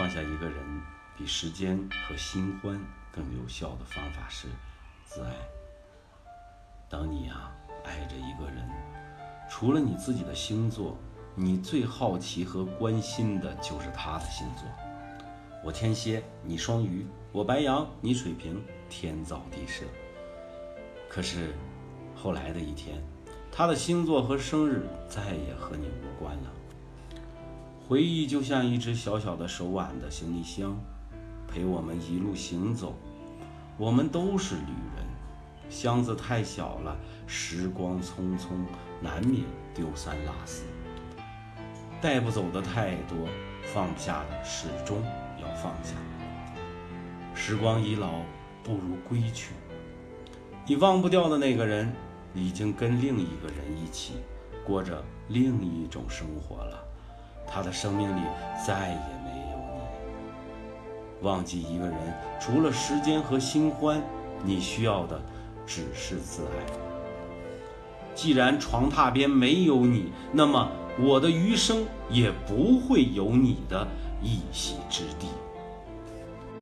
放下一个人，比时间和新欢更有效的方法是自爱。当你啊爱着一个人，除了你自己的星座，你最好奇和关心的就是他的星座。我天蝎，你双鱼；我白羊，你水瓶，天造地设。可是后来的一天，他的星座和生日再也和你无关了。回忆就像一只小小的手挽的行李箱，陪我们一路行走。我们都是旅人，箱子太小了，时光匆匆，难免丢三落四。带不走的太多，放不下的始终要放下。时光已老，不如归去。你忘不掉的那个人，已经跟另一个人一起过着另一种生活了。他的生命里再也没有你。忘记一个人，除了时间和新欢，你需要的只是自爱。既然床榻边没有你，那么我的余生也不会有你的一席之地。